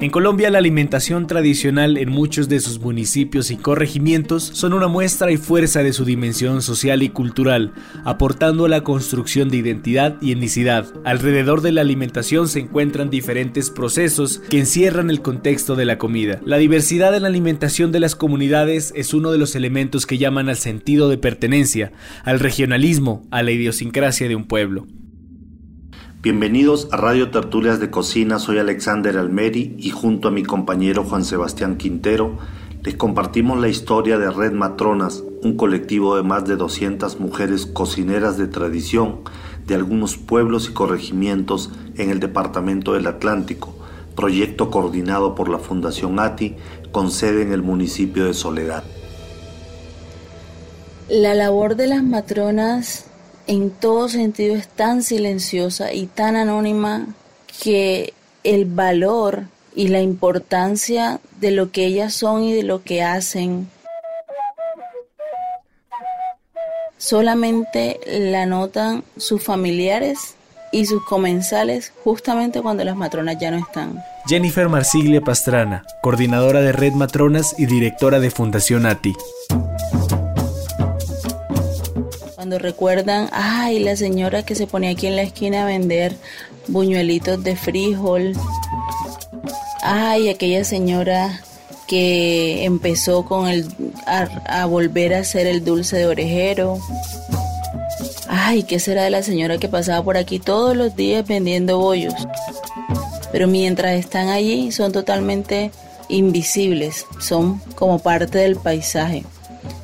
En Colombia la alimentación tradicional en muchos de sus municipios y corregimientos son una muestra y fuerza de su dimensión social y cultural, aportando a la construcción de identidad y etnicidad. Alrededor de la alimentación se encuentran diferentes procesos que encierran el contexto de la comida. La diversidad en la alimentación de las comunidades es uno de los elementos que llaman al sentido de pertenencia, al regionalismo, a la idiosincrasia de un pueblo. Bienvenidos a Radio Tertulias de Cocina, soy Alexander Almeri y junto a mi compañero Juan Sebastián Quintero les compartimos la historia de Red Matronas, un colectivo de más de 200 mujeres cocineras de tradición de algunos pueblos y corregimientos en el departamento del Atlántico, proyecto coordinado por la Fundación ATI con sede en el municipio de Soledad. La labor de las matronas en todo sentido es tan silenciosa y tan anónima que el valor y la importancia de lo que ellas son y de lo que hacen solamente la notan sus familiares y sus comensales justamente cuando las matronas ya no están. Jennifer Marsiglia Pastrana, coordinadora de Red Matronas y directora de Fundación ATI. Recuerdan, ay, la señora que se ponía aquí en la esquina a vender buñuelitos de frijol. Ay, aquella señora que empezó con el a, volver a hacer el dulce de orejero. Ay, ¿qué será de la señora que pasaba por aquí todos los días vendiendo bollos? Pero mientras están allí son totalmente invisibles, son como parte del paisaje.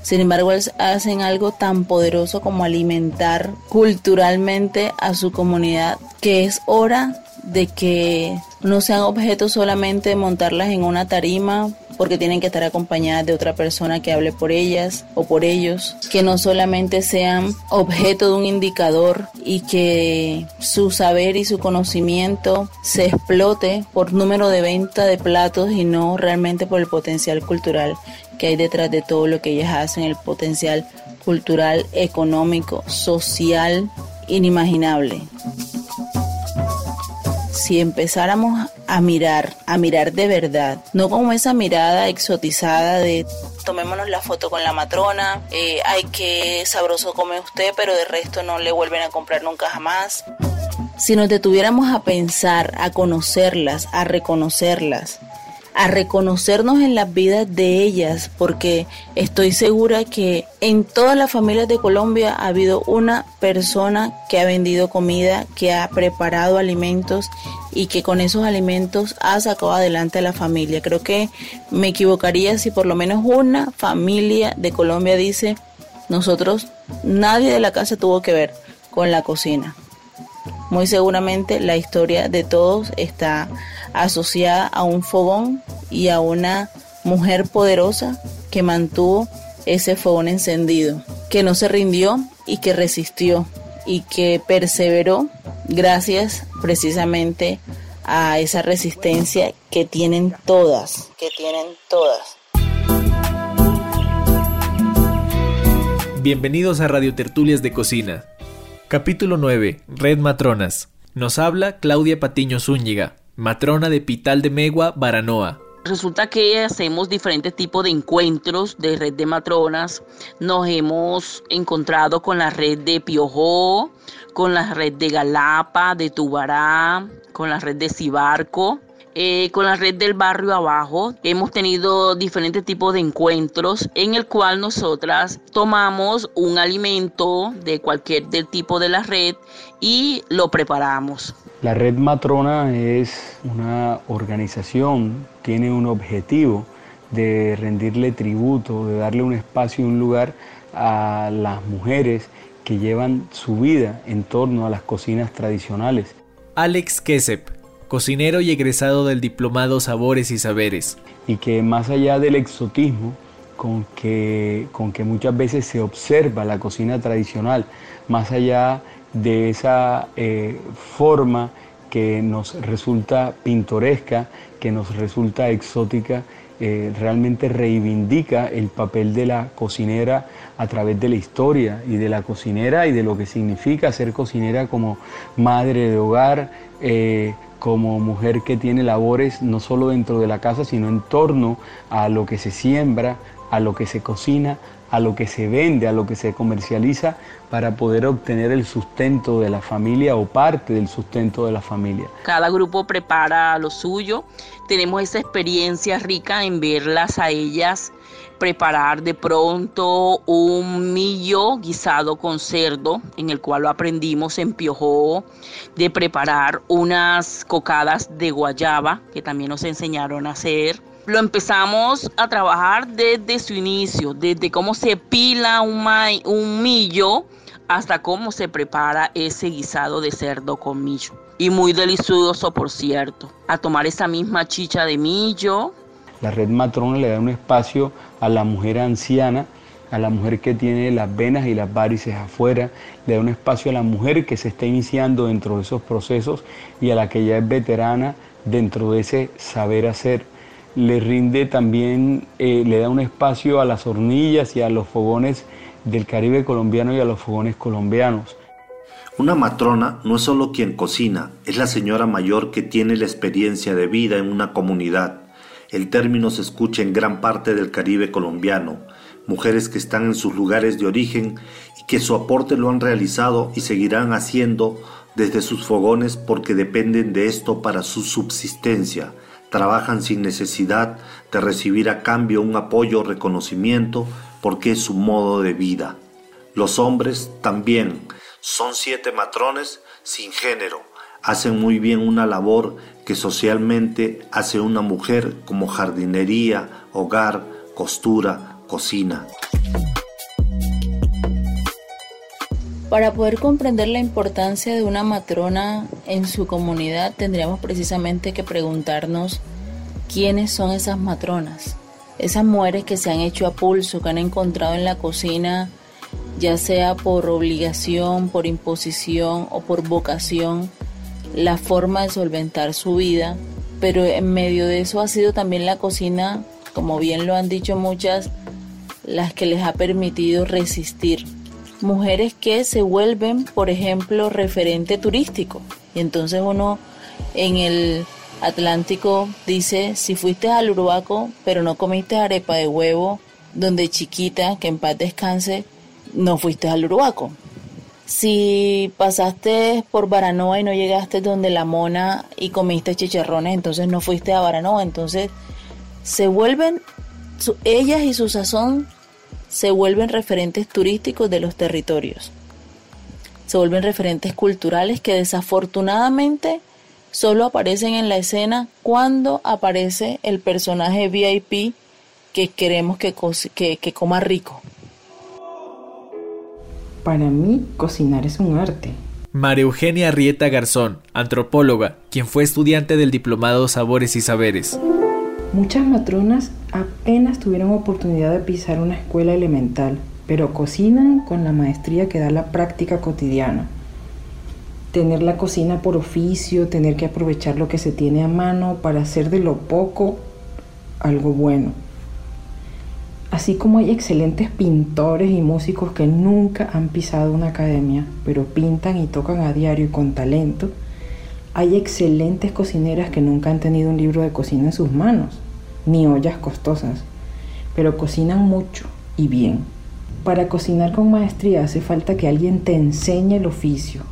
Sin embargo, hacen algo tan poderoso como alimentar culturalmente a su comunidad, que es hora de que no sean objetos solamente de montarlas en una tarima porque tienen que estar acompañadas de otra persona que hable por ellas o por ellos, que no solamente sean objeto de un indicador y que su saber y su conocimiento se explote por número de venta de platos y no realmente por el potencial cultural que hay detrás de todo lo que ellas hacen, el potencial cultural, económico, social, inimaginable si empezáramos a mirar, a mirar de verdad, no como esa mirada exotizada de tomémonos la foto con la matrona, eh, ay que sabroso come usted, pero de resto no le vuelven a comprar nunca jamás. Si nos detuviéramos a pensar, a conocerlas, a reconocerlas, a reconocernos en las vidas de ellas, porque estoy segura que en todas las familias de Colombia ha habido una persona que ha vendido comida, que ha preparado alimentos y que con esos alimentos ha sacado adelante a la familia. Creo que me equivocaría si por lo menos una familia de Colombia dice, nosotros, nadie de la casa tuvo que ver con la cocina. Muy seguramente la historia de todos está asociada a un fogón y a una mujer poderosa que mantuvo ese fogón encendido, que no se rindió y que resistió y que perseveró gracias precisamente a esa resistencia que tienen todas, que tienen todas. Bienvenidos a Radio Tertulias de Cocina. Capítulo 9. Red Matronas. Nos habla Claudia Patiño Zúñiga, matrona de Pital de Megua, Baranoa. Resulta que hacemos diferentes tipos de encuentros de red de matronas. Nos hemos encontrado con la red de Piojó, con la red de Galapa, de Tubará, con la red de Cibarco. Eh, con la red del barrio abajo hemos tenido diferentes tipos de encuentros en el cual nosotras tomamos un alimento de cualquier del tipo de la red y lo preparamos. La red matrona es una organización, tiene un objetivo de rendirle tributo, de darle un espacio y un lugar a las mujeres que llevan su vida en torno a las cocinas tradicionales. Alex Kesep, cocinero y egresado del diplomado Sabores y Saberes. Y que más allá del exotismo con que, con que muchas veces se observa la cocina tradicional, más allá de esa eh, forma que nos resulta pintoresca, que nos resulta exótica, eh, realmente reivindica el papel de la cocinera a través de la historia y de la cocinera y de lo que significa ser cocinera como madre de hogar, eh, como mujer que tiene labores no solo dentro de la casa, sino en torno a lo que se siembra, a lo que se cocina, a lo que se vende, a lo que se comercializa para poder obtener el sustento de la familia o parte del sustento de la familia. Cada grupo prepara lo suyo. Tenemos esa experiencia rica en verlas a ellas preparar de pronto un millo guisado con cerdo, en el cual lo aprendimos en Piojó, de preparar unas cocadas de guayaba, que también nos enseñaron a hacer lo empezamos a trabajar desde su inicio, desde cómo se pila un, un millo hasta cómo se prepara ese guisado de cerdo con millo. Y muy delicioso, por cierto. A tomar esa misma chicha de millo. La red matrona le da un espacio a la mujer anciana, a la mujer que tiene las venas y las varices afuera, le da un espacio a la mujer que se está iniciando dentro de esos procesos y a la que ya es veterana dentro de ese saber hacer le rinde también, eh, le da un espacio a las hornillas y a los fogones del Caribe colombiano y a los fogones colombianos. Una matrona no es solo quien cocina, es la señora mayor que tiene la experiencia de vida en una comunidad. El término se escucha en gran parte del Caribe colombiano, mujeres que están en sus lugares de origen y que su aporte lo han realizado y seguirán haciendo desde sus fogones porque dependen de esto para su subsistencia. Trabajan sin necesidad de recibir a cambio un apoyo o reconocimiento porque es su modo de vida. Los hombres también son siete matrones sin género, hacen muy bien una labor que socialmente hace una mujer como jardinería, hogar, costura, cocina. Para poder comprender la importancia de una matrona en su comunidad, tendríamos precisamente que preguntarnos quiénes son esas matronas. Esas mujeres que se han hecho a pulso, que han encontrado en la cocina, ya sea por obligación, por imposición o por vocación, la forma de solventar su vida, pero en medio de eso ha sido también la cocina, como bien lo han dicho muchas, las que les ha permitido resistir mujeres que se vuelven, por ejemplo, referente turístico. Y entonces uno en el Atlántico dice, si fuiste al Uruguaco, pero no comiste arepa de huevo, donde chiquita, que en paz descanse, no fuiste al Uruguaco. Si pasaste por Baranoa y no llegaste donde la mona y comiste chicharrones, entonces no fuiste a Baranoa. Entonces se vuelven, ellas y su sazón se vuelven referentes turísticos de los territorios. Se vuelven referentes culturales que desafortunadamente solo aparecen en la escena cuando aparece el personaje VIP que queremos que, que, coma rico. Para mí, cocinar es un arte. María Eugenia Rieta Garzón, antropóloga, quien fue estudiante del diplomado Sabores y Saberes. Muchas matronas apenas tuvieron oportunidad de pisar una escuela elemental, pero cocinan con la maestría que da la práctica cotidiana. Tener la cocina por oficio, tener que aprovechar lo que se tiene a mano para hacer de lo poco algo bueno. Así como hay excelentes pintores y músicos que nunca han pisado una academia, pero pintan y tocan a diario y con talento, hay excelentes cocineras que nunca han tenido un libro de cocina en sus manos ni ollas costosas, pero cocinan mucho y bien. Para cocinar con maestría hace falta que alguien te enseñe el oficio,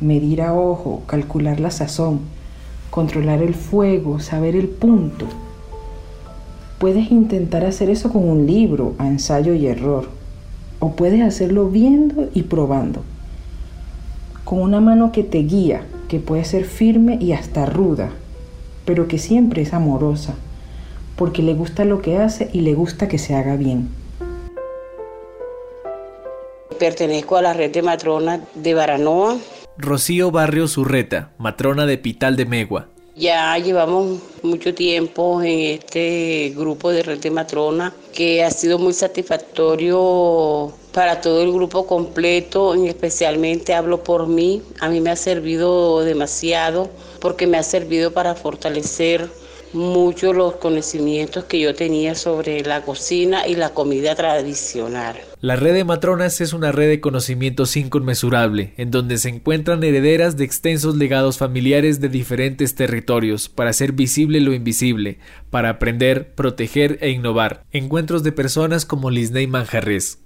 medir a ojo, calcular la sazón, controlar el fuego, saber el punto. Puedes intentar hacer eso con un libro, a ensayo y error, o puedes hacerlo viendo y probando, con una mano que te guía, que puede ser firme y hasta ruda, pero que siempre es amorosa porque le gusta lo que hace y le gusta que se haga bien. Pertenezco a la red de matronas de Baranoa. Rocío Barrio Zurreta, matrona de Pital de Megua. Ya llevamos mucho tiempo en este grupo de red de matrona que ha sido muy satisfactorio para todo el grupo completo, especialmente hablo por mí. A mí me ha servido demasiado porque me ha servido para fortalecer mucho los conocimientos que yo tenía sobre la cocina y la comida tradicional. La red de matronas es una red de conocimientos inconmensurable, en donde se encuentran herederas de extensos legados familiares de diferentes territorios, para hacer visible lo invisible, para aprender, proteger e innovar. Encuentros de personas como Lisney Manjarres.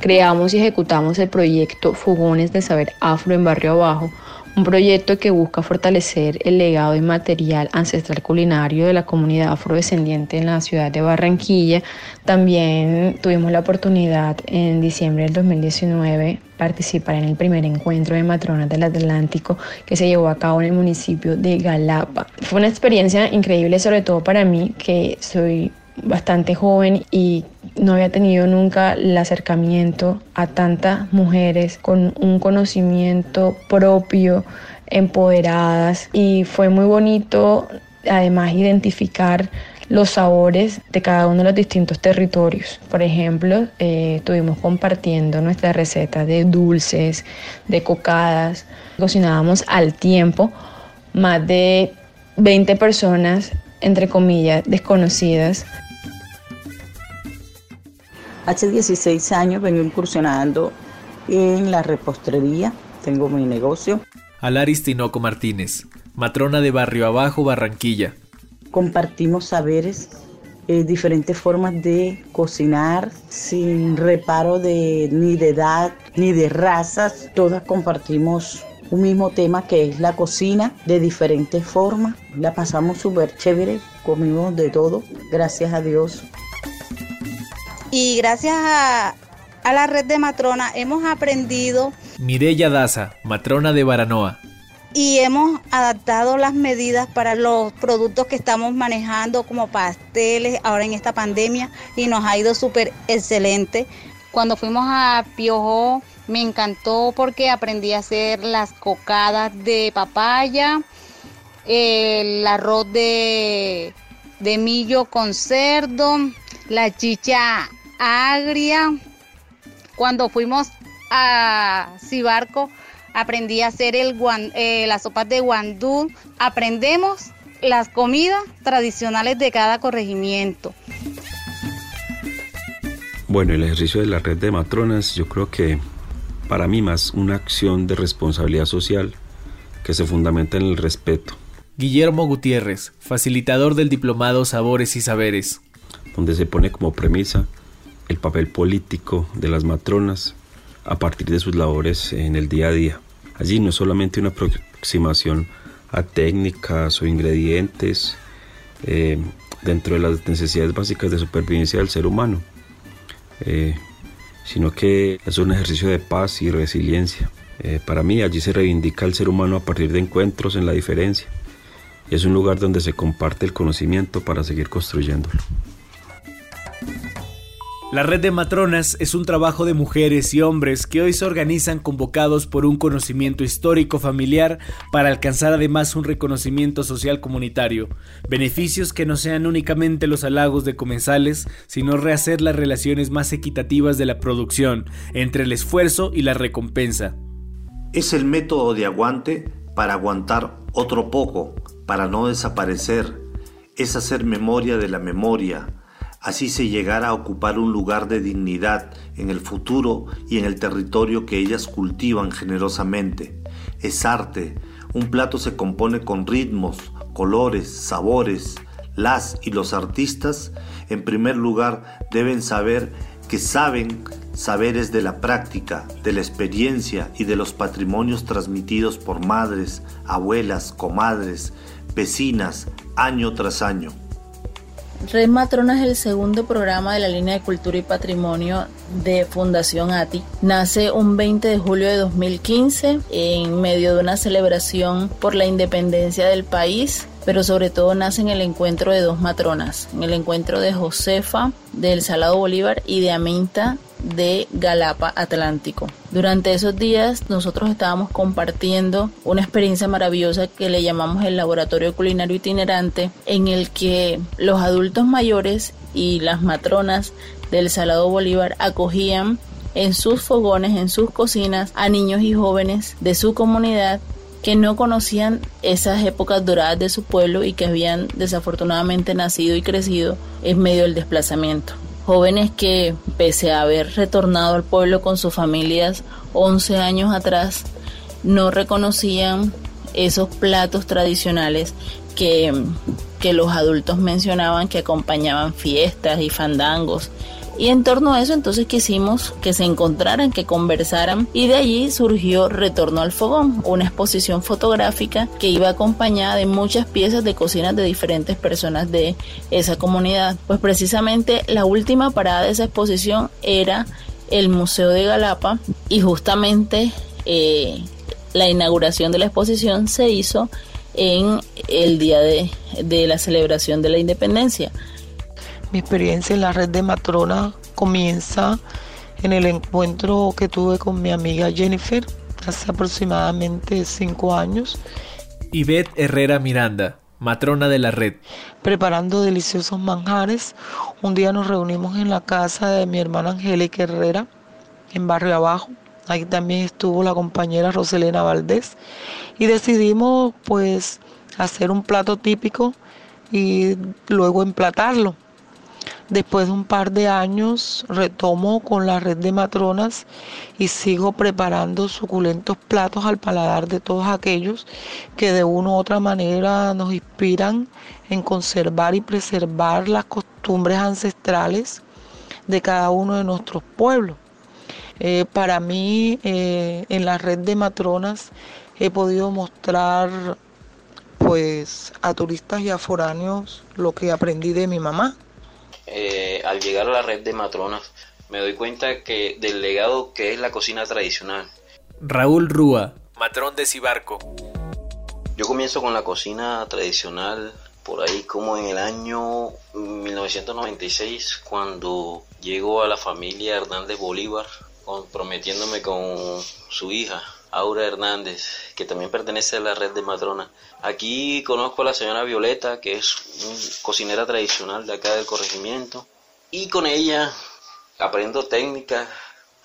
Creamos y ejecutamos el proyecto Fogones de Saber Afro en Barrio Abajo, un proyecto que busca fortalecer el legado inmaterial ancestral culinario de la comunidad afrodescendiente en la ciudad de Barranquilla. También tuvimos la oportunidad en diciembre del 2019 participar en el primer encuentro de matronas del Atlántico que se llevó a cabo en el municipio de Galapa. Fue una experiencia increíble, sobre todo para mí, que soy bastante joven y no había tenido nunca el acercamiento a tantas mujeres con un conocimiento propio, empoderadas y fue muy bonito además identificar los sabores de cada uno de los distintos territorios. Por ejemplo, eh, estuvimos compartiendo nuestras recetas de dulces, de cocadas. Cocinábamos al tiempo más de 20 personas, entre comillas, desconocidas. Hace 16 años vengo incursionando en la repostería, tengo mi negocio. Alaris Tinoco Martínez, matrona de Barrio Abajo, Barranquilla. Compartimos saberes, eh, diferentes formas de cocinar sin reparo de ni de edad ni de razas. Todas compartimos un mismo tema que es la cocina de diferentes formas. La pasamos súper chévere, comimos de todo, gracias a Dios. Y gracias a, la red de matrona hemos aprendido. Mireya Daza, matrona de Baranoa. Y hemos adaptado las medidas para los productos que estamos manejando como pasteles ahora en esta pandemia y nos ha ido súper excelente. Cuando fuimos a Piojo me encantó porque aprendí a hacer las cocadas de papaya, el arroz de, de millo con cerdo, la chicha agria. Cuando fuimos a Cibarco, aprendí a hacer el eh, las sopas de guandú. Aprendemos las comidas tradicionales de cada corregimiento. Bueno, el ejercicio de la red de matronas, yo creo que para mí más una acción de responsabilidad social que se fundamenta en el respeto. Guillermo Gutiérrez, facilitador del diplomado Sabores y Saberes. Donde se pone como premisa el papel político de las matronas a partir de sus labores en el día a día. Allí no es solamente una aproximación a técnicas o ingredientes eh, dentro de las necesidades básicas de supervivencia del ser humano, eh, sino que es un ejercicio de paz y resiliencia. Eh, para mí allí se reivindica el ser humano a partir de encuentros en la diferencia y es un lugar donde se comparte el conocimiento para seguir construyéndolo. La red de matronas es un trabajo de mujeres y hombres que hoy se organizan convocados por un conocimiento histórico familiar para alcanzar además un reconocimiento social comunitario, beneficios que no sean únicamente los halagos de comensales, sino rehacer las relaciones más equitativas de la producción entre el esfuerzo y la recompensa. Es el método de aguante para aguantar otro poco, para no desaparecer, es hacer memoria de la memoria, así se llegara a ocupar un lugar de dignidad en el futuro y en el territorio que ellas cultivan generosamente. Es arte, un plato se compone con ritmos, colores, sabores. Las y los artistas, en primer lugar, deben saber que saben saberes de la práctica, de la experiencia y de los patrimonios transmitidos por madres, abuelas, comadres, vecinas, año tras año. Red Matrona es el segundo programa de la línea de cultura y patrimonio de Fundación ATI. Nace un 20 de julio de 2015 en medio de una celebración por la independencia del país pero sobre todo nace en el encuentro de dos matronas, en el encuentro de Josefa del Salado Bolívar y de Aminta de Galapa Atlántico. Durante esos días nosotros estábamos compartiendo una experiencia maravillosa que le llamamos el laboratorio culinario itinerante en el que los adultos mayores y las matronas del Salado Bolívar acogían en sus fogones, en sus cocinas, a niños y jóvenes de su comunidad que no conocían esas épocas doradas de su pueblo y que habían desafortunadamente nacido y crecido en medio del desplazamiento. Jóvenes que, pese a haber retornado al pueblo con sus familias 11 años atrás, no reconocían esos platos tradicionales que, que los adultos mencionaban que acompañaban fiestas y fandangos y en torno a eso entonces quisimos que se encontraran, que conversaran y de allí surgió Retorno al Fogón, una exposición fotográfica que iba acompañada de muchas piezas de cocina de diferentes personas de esa comunidad. Pues precisamente la última parada de esa exposición era el Museo de Galapa y justamente eh, la inauguración de la exposición se hizo en el día de, de la celebración de la independencia. Mi experiencia en la red de matrona comienza en el encuentro que tuve con mi amiga Jennifer hace aproximadamente cinco años. Ivette Herrera Miranda, matrona de la red. Preparando deliciosos manjares, un día nos reunimos en la casa de mi hermana Angélica Herrera, en Barrio Abajo. Ahí también estuvo la compañera Roselena Valdés y decidimos pues hacer un plato típico y luego emplatarlo. Después de un par de años retomo con la red de matronas y sigo preparando suculentos platos al paladar de todos aquellos que de una u otra manera nos inspiran en conservar y preservar las costumbres ancestrales de cada uno de nuestros pueblos. Eh, para mí, eh, en la red de matronas he podido mostrar pues a turistas y a foráneos lo que aprendí de mi mamá. Eh, al llegar a la red de matronas, me doy cuenta que del legado que es la cocina tradicional. Raúl Rúa, matrón de Cibarco. Yo comienzo con la cocina tradicional por ahí como en el año 1996 cuando llego a la familia Hernández Bolívar comprometiéndome con su hija Aura Hernández, que también pertenece a la red de matronas. Aquí conozco a la señora Violeta, que es una cocinera tradicional de acá del corregimiento, y con ella aprendo técnicas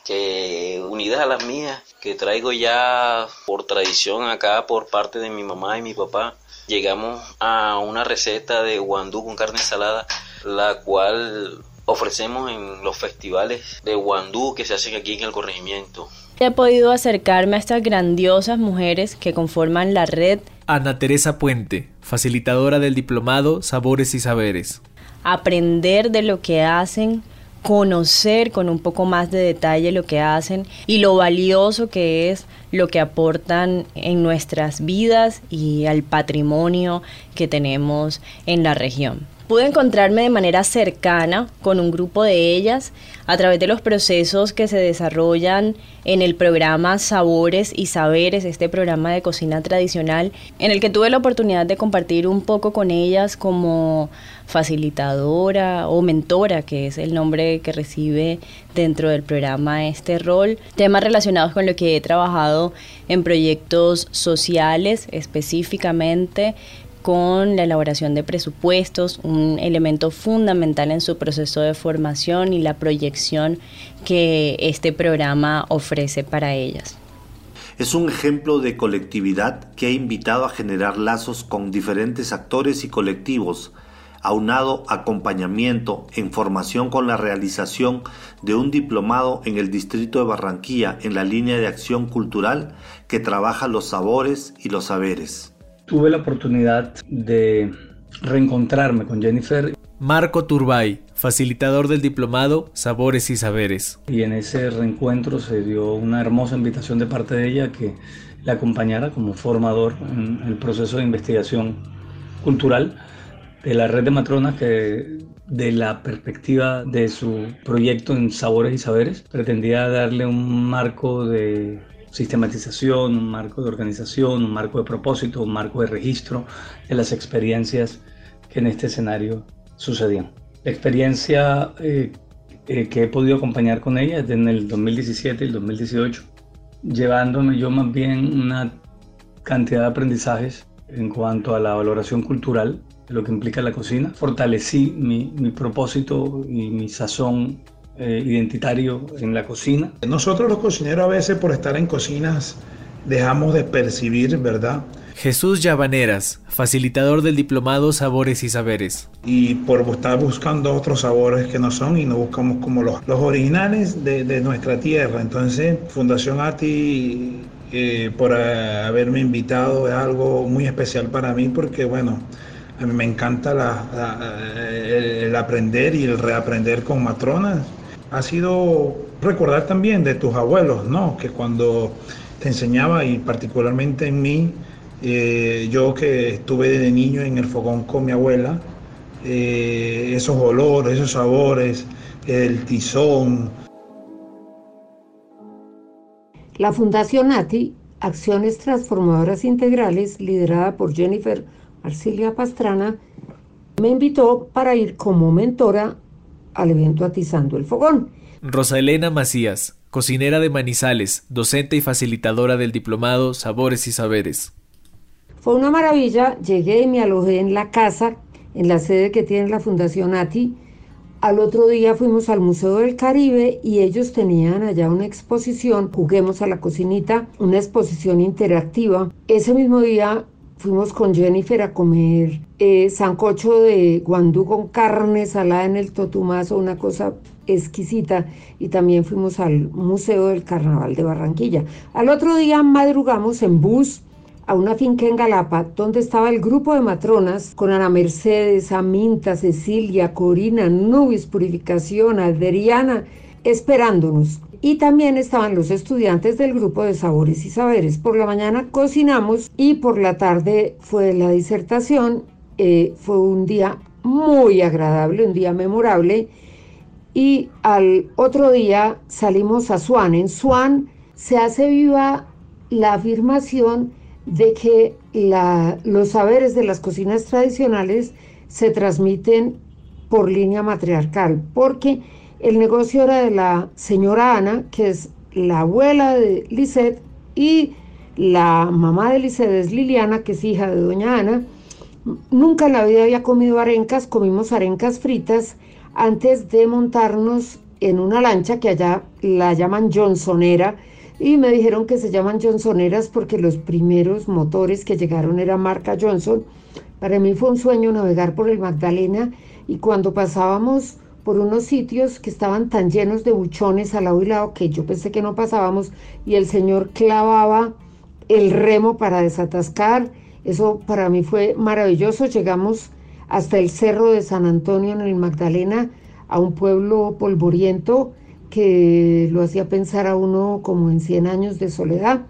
que unidas a las mías, que traigo ya por tradición acá por parte de mi mamá y mi papá, llegamos a una receta de guandú con carne salada, la cual ofrecemos en los festivales de guandú que se hacen aquí en el corregimiento. He podido acercarme a estas grandiosas mujeres que conforman la red. Ana Teresa Puente, facilitadora del diplomado Sabores y Saberes. Aprender de lo que hacen, conocer con un poco más de detalle lo que hacen y lo valioso que es lo que aportan en nuestras vidas y al patrimonio que tenemos en la región. Pude encontrarme de manera cercana con un grupo de ellas a través de los procesos que se desarrollan en el programa Sabores y Saberes, este programa de cocina tradicional, en el que tuve la oportunidad de compartir un poco con ellas como facilitadora o mentora, que es el nombre que recibe dentro del programa este rol, temas relacionados con lo que he trabajado en proyectos sociales específicamente con la elaboración de presupuestos, un elemento fundamental en su proceso de formación y la proyección que este programa ofrece para ellas. Es un ejemplo de colectividad que ha invitado a generar lazos con diferentes actores y colectivos, aunado acompañamiento en formación con la realización de un diplomado en el distrito de Barranquilla en la línea de acción cultural que trabaja los sabores y los saberes. Tuve la oportunidad de reencontrarme con Jennifer. Marco Turbay, facilitador del diplomado Sabores y Saberes. Y en ese reencuentro se dio una hermosa invitación de parte de ella que la acompañara como formador en el proceso de investigación cultural de la red de matronas que de la perspectiva de su proyecto en Sabores y Saberes pretendía darle un marco de sistematización, un marco de organización, un marco de propósito, un marco de registro de las experiencias que en este escenario sucedían. La experiencia eh, eh, que he podido acompañar con ella es en el 2017 y el 2018, llevándome yo más bien una cantidad de aprendizajes en cuanto a la valoración cultural de lo que implica la cocina. Fortalecí mi, mi propósito y mi sazón eh, identitario en la cocina. Nosotros los cocineros a veces por estar en cocinas dejamos de percibir, ¿verdad? Jesús Llavaneras, facilitador del diplomado Sabores y Saberes. Y por estar buscando otros sabores que no son y no buscamos como los, los originales de, de nuestra tierra. Entonces, Fundación ATI, eh, por eh, haberme invitado, es algo muy especial para mí porque, bueno, a mí me encanta el, el aprender y el reaprender con matronas. Ha sido recordar también de tus abuelos, ¿no? Que cuando te enseñaba y particularmente en mí, eh, yo que estuve de niño en el fogón con mi abuela, eh, esos olores, esos sabores, el tizón. La Fundación ATI, Acciones Transformadoras Integrales, liderada por Jennifer Arcilia Pastrana, me invitó para ir como mentora al evento Atizando el Fogón. Rosa Elena Macías, cocinera de Manizales, docente y facilitadora del diplomado Sabores y Saberes. Fue una maravilla, llegué y me alojé en la casa, en la sede que tiene la Fundación ATI. Al otro día fuimos al Museo del Caribe y ellos tenían allá una exposición, juguemos a la cocinita, una exposición interactiva. Ese mismo día fuimos con Jennifer a comer eh, sancocho de guandú con carne salada en el totumazo, una cosa exquisita. Y también fuimos al Museo del Carnaval de Barranquilla. Al otro día madrugamos en bus a una finca en Galapa donde estaba el grupo de matronas con Ana Mercedes, Aminta, Cecilia, Corina, Nubis, Purificación, Adriana, esperándonos. Y también estaban los estudiantes del grupo de Sabores y Saberes. Por la mañana cocinamos y por la tarde fue la disertación. Eh, fue un día muy agradable, un día memorable. Y al otro día salimos a Swan. En Swan se hace viva la afirmación de que los saberes de las cocinas tradicionales se transmiten por línea matriarcal, porque el negocio era de la señora Ana, que es la abuela de Lisette, y la mamá de Lisette es Liliana, que es hija de doña Ana. Nunca en la vida había comido arencas, comimos arencas fritas antes de montarnos en una lancha que allá la llaman Johnsonera, y me dijeron que se llaman Johnsoneras porque los primeros motores que llegaron eran marca Johnson. Para mí fue un sueño navegar por el Magdalena y cuando pasábamos por unos sitios que estaban tan llenos de buchones al lado y lado que yo pensé que no pasábamos y el señor clavaba el remo para desatascar. Eso para mí fue maravilloso. Llegamos hasta el cerro de San Antonio en el Magdalena, a un pueblo polvoriento que lo hacía pensar a uno como en 100 años de soledad.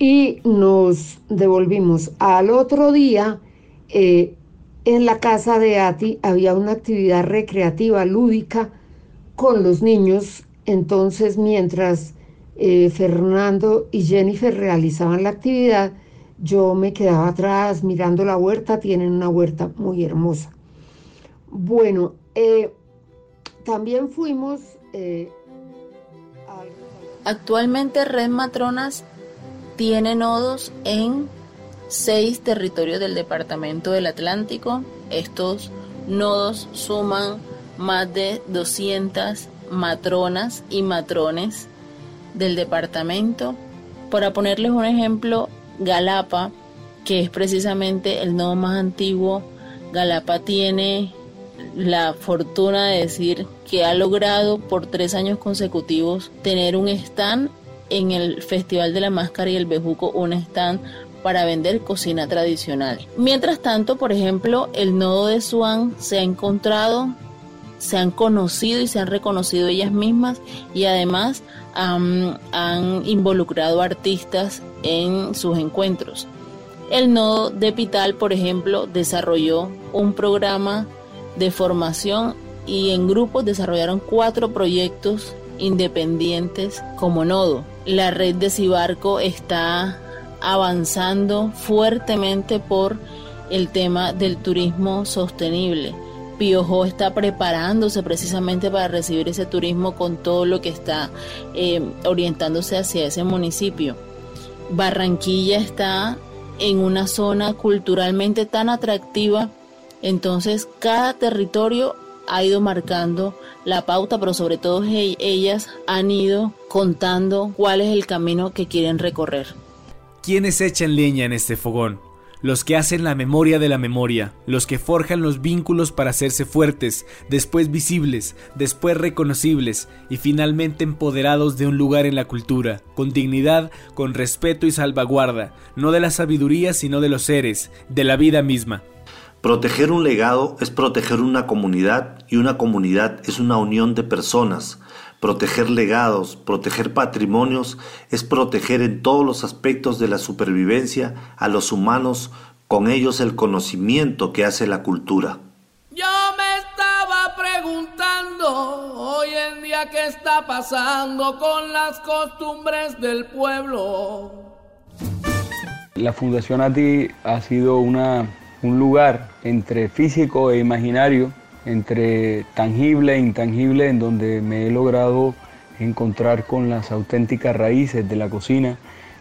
Y nos devolvimos. Al otro día, eh, en la casa de Ati había una actividad recreativa, lúdica, con los niños. Entonces, mientras eh, Fernando y Jennifer realizaban la actividad, yo me quedaba atrás mirando la huerta. Tienen una huerta muy hermosa. Bueno, eh, también fuimos eh, Actualmente Red Matronas tiene nodos en seis territorios del Departamento del Atlántico. Estos nodos suman más de 200 matronas y matrones del departamento. Para ponerles un ejemplo, Galapa, que es precisamente el nodo más antiguo, Galapa tiene la fortuna de decir que ha logrado por tres años consecutivos tener un stand en el Festival de la Máscara y el Bejuco, un stand para vender cocina tradicional. Mientras tanto, por ejemplo, el nodo de Swan se ha encontrado, se han conocido y se han reconocido ellas mismas y además han involucrado artistas en sus encuentros. El nodo de Pital, por ejemplo, desarrolló un programa de formación y en grupos desarrollaron cuatro proyectos independientes como nodo. La red de Cibarco está avanzando fuertemente por el tema del turismo sostenible. Piojo está preparándose precisamente para recibir ese turismo con todo lo que está eh, orientándose hacia ese municipio. Barranquilla está en una zona culturalmente tan atractiva entonces, cada territorio ha ido marcando la pauta, pero sobre todo ellas han ido contando cuál es el camino que quieren recorrer. ¿Quiénes echan leña en este fogón? los que hacen la memoria de la memoria, los que forjan los vínculos para hacerse fuertes, después visibles, después reconocibles y finalmente empoderados de un lugar en la cultura, con dignidad, con respeto y salvaguarda, no de la sabiduría sino de los seres, de la vida misma. Proteger un legado es proteger una comunidad y una comunidad es una unión de personas, Proteger legados, proteger patrimonios, es proteger en todos los aspectos de la supervivencia a los humanos, con ellos el conocimiento que hace la cultura. Yo me estaba preguntando hoy en día qué está pasando con las costumbres del pueblo. La Fundación ATI ha sido una, un lugar entre físico e imaginario entre tangible e intangible en donde me he logrado encontrar con las auténticas raíces de la cocina,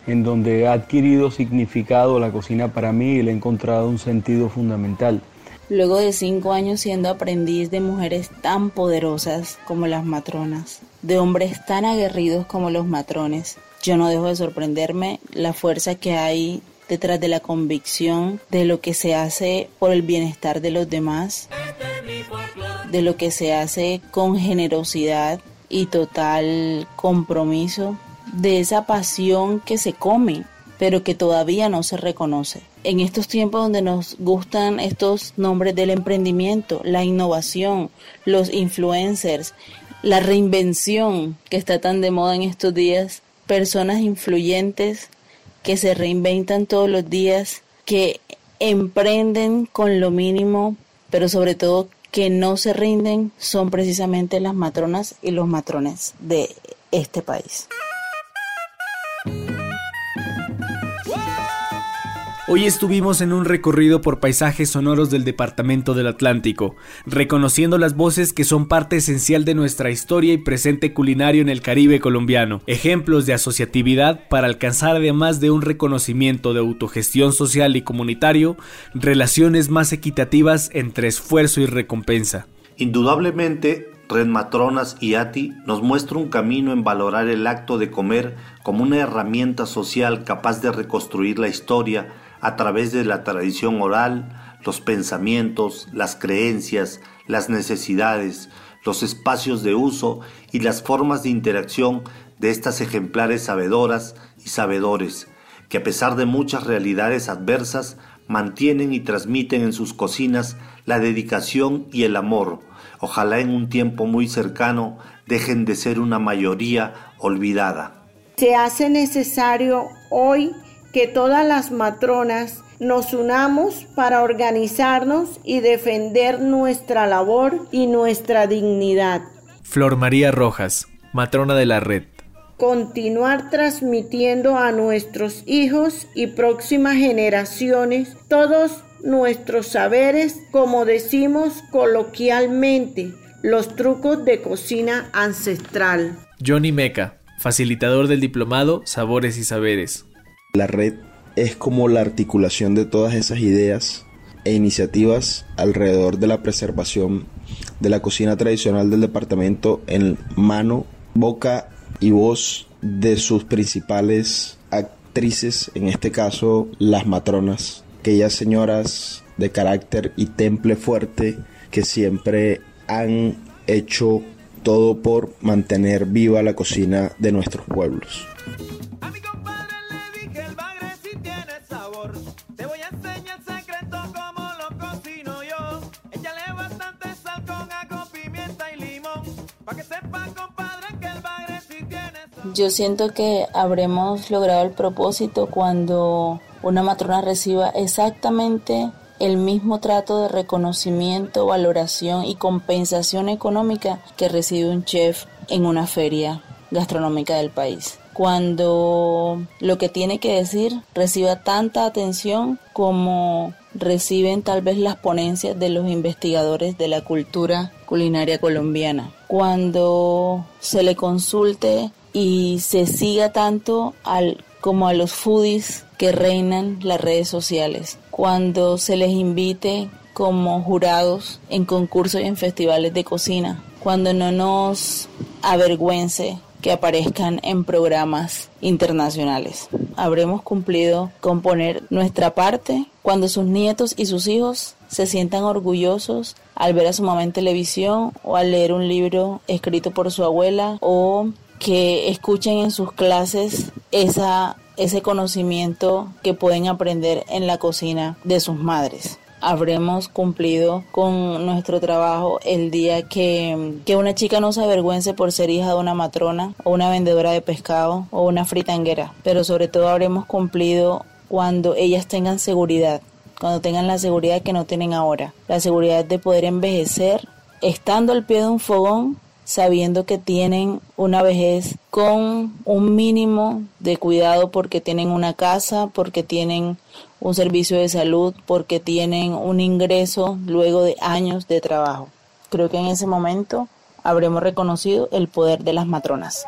en donde ha adquirido significado la cocina para mí y le he encontrado un sentido fundamental. Luego de cinco años siendo aprendiz de mujeres tan poderosas como las matronas, de hombres tan aguerridos como los matrones, yo no dejo de sorprenderme la fuerza que hay detrás de la convicción de lo que se hace por el bienestar de los demás, de lo que se hace con generosidad y total compromiso, de esa pasión que se come, pero que todavía no se reconoce. En estos tiempos donde nos gustan estos nombres del emprendimiento, la innovación, los influencers, la reinvención que está tan de moda en estos días, personas influyentes que se reinventan todos los días, que emprenden con lo mínimo, pero sobre todo que no se rinden, son precisamente las matronas y los matrones de este país. Hoy estuvimos en un recorrido por paisajes sonoros del Departamento del Atlántico, reconociendo las voces que son parte esencial de nuestra historia y presente culinario en el Caribe colombiano, ejemplos de asociatividad para alcanzar además de un reconocimiento de autogestión social y comunitario, relaciones más equitativas entre esfuerzo y recompensa. Indudablemente, Red Matronas y ATI nos muestra un camino en valorar el acto de comer como una herramienta social capaz de reconstruir la historia a través de la tradición oral, los pensamientos, las creencias, las necesidades, los espacios de uso y las formas de interacción de estas ejemplares sabedoras y sabedores, que a pesar de muchas realidades adversas, mantienen y transmiten en sus cocinas la dedicación y el amor. Ojalá en un tiempo muy cercano dejen de ser una mayoría olvidada. Se hace necesario hoy que todas las matronas nos unamos para organizarnos y defender nuestra labor y nuestra dignidad. Flor María Rojas, matrona de la red. Continuar transmitiendo a nuestros hijos y próximas generaciones todos nuestros saberes, como decimos coloquialmente, los trucos de cocina ancestral. Johnny Meca, facilitador del diplomado Sabores y Saberes. La red es como la articulación de todas esas ideas e iniciativas alrededor de la preservación de la cocina tradicional del departamento en mano, boca y voz de sus principales actrices, en este caso las matronas, aquellas señoras de carácter y temple fuerte que siempre han hecho todo por mantener viva la cocina de nuestros pueblos. Yo siento que habremos logrado el propósito cuando una matrona reciba exactamente el mismo trato de reconocimiento, valoración y compensación económica que recibe un chef en una feria gastronómica del país. Cuando lo que tiene que decir reciba tanta atención como reciben tal vez las ponencias de los investigadores de la cultura culinaria colombiana. Cuando se le consulte y se siga tanto al, como a los foodies que reinan las redes sociales. Cuando se les invite como jurados en concursos y en festivales de cocina. Cuando no nos avergüence que aparezcan en programas internacionales. Habremos cumplido con poner nuestra parte cuando sus nietos y sus hijos se sientan orgullosos al ver a su mamá en televisión o al leer un libro escrito por su abuela o que escuchen en sus clases esa, ese conocimiento que pueden aprender en la cocina de sus madres. Habremos cumplido con nuestro trabajo el día que, que, una chica no se avergüence por ser hija de una matrona o una vendedora de pescado o una fritanguera, pero sobre todo habremos cumplido cuando ellas tengan seguridad, cuando tengan la seguridad que no tienen ahora, la seguridad de poder envejecer estando al pie de un fogón sabiendo que tienen una vejez con un mínimo de cuidado porque tienen una casa, porque tienen un servicio de salud, porque tienen un ingreso luego de años de trabajo. Creo que en ese momento habremos reconocido el poder de las matronas.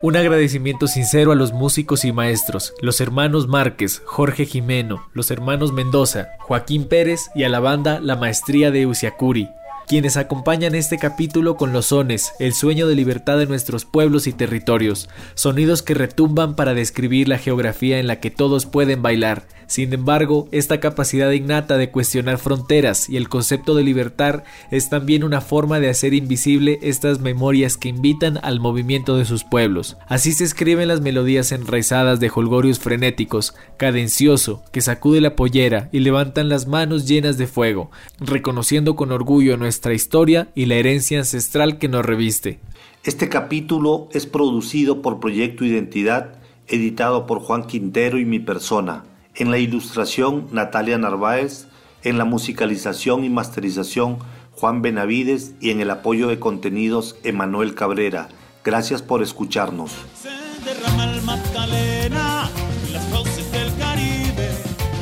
Un agradecimiento sincero a los músicos y maestros, los hermanos Márquez, Jorge Jimeno, los hermanos Mendoza, Joaquín Pérez y a la banda La Maestría de Usiacuri, quienes acompañan este capítulo con los sones, el sueño de libertad de nuestros pueblos y territorios, sonidos que retumban para describir la geografía en la que todos pueden bailar, sin embargo, esta capacidad innata de cuestionar fronteras y el concepto de libertad es también una forma de hacer invisible estas memorias que invitan al movimiento de sus pueblos. Así se escriben las melodías enraizadas de holgorios frenéticos, cadencioso, que sacude la pollera y levantan las manos llenas de fuego, reconociendo con orgullo nuestra historia y la herencia ancestral que nos reviste. Este capítulo es producido por Proyecto Identidad, editado por Juan Quintero y mi persona en la ilustración Natalia Narváez, en la musicalización y masterización Juan Benavides y en el apoyo de contenidos Emanuel Cabrera. Gracias por escucharnos. Se derrama el Magdalena en las fauces del Caribe,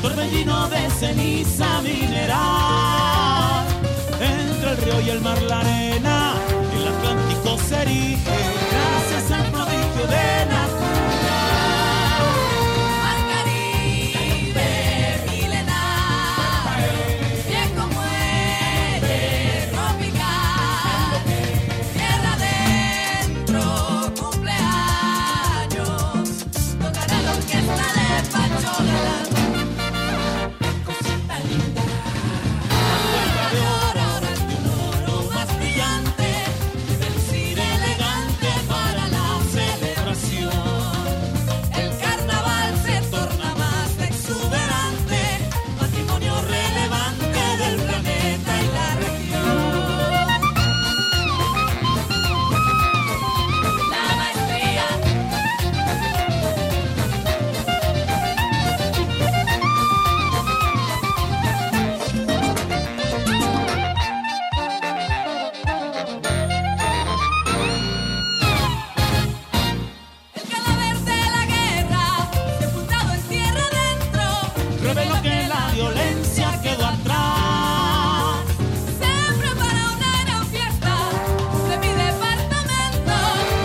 torbellino de ceniza mineral. Entre el río y el mar la arena,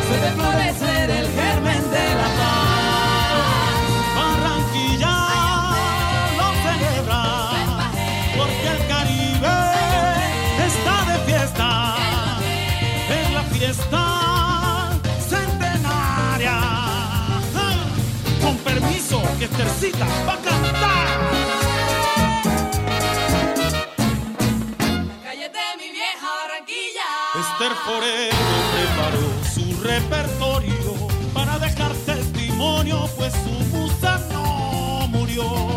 suele florecer el germen de la paz. Barranquilla lo celebra, porque el Caribe está de fiesta, en la fiesta centenaria. Ah, con permiso, que Estercita va a cantar. por él repertorio para dejar testimonio, pues su musa no murió.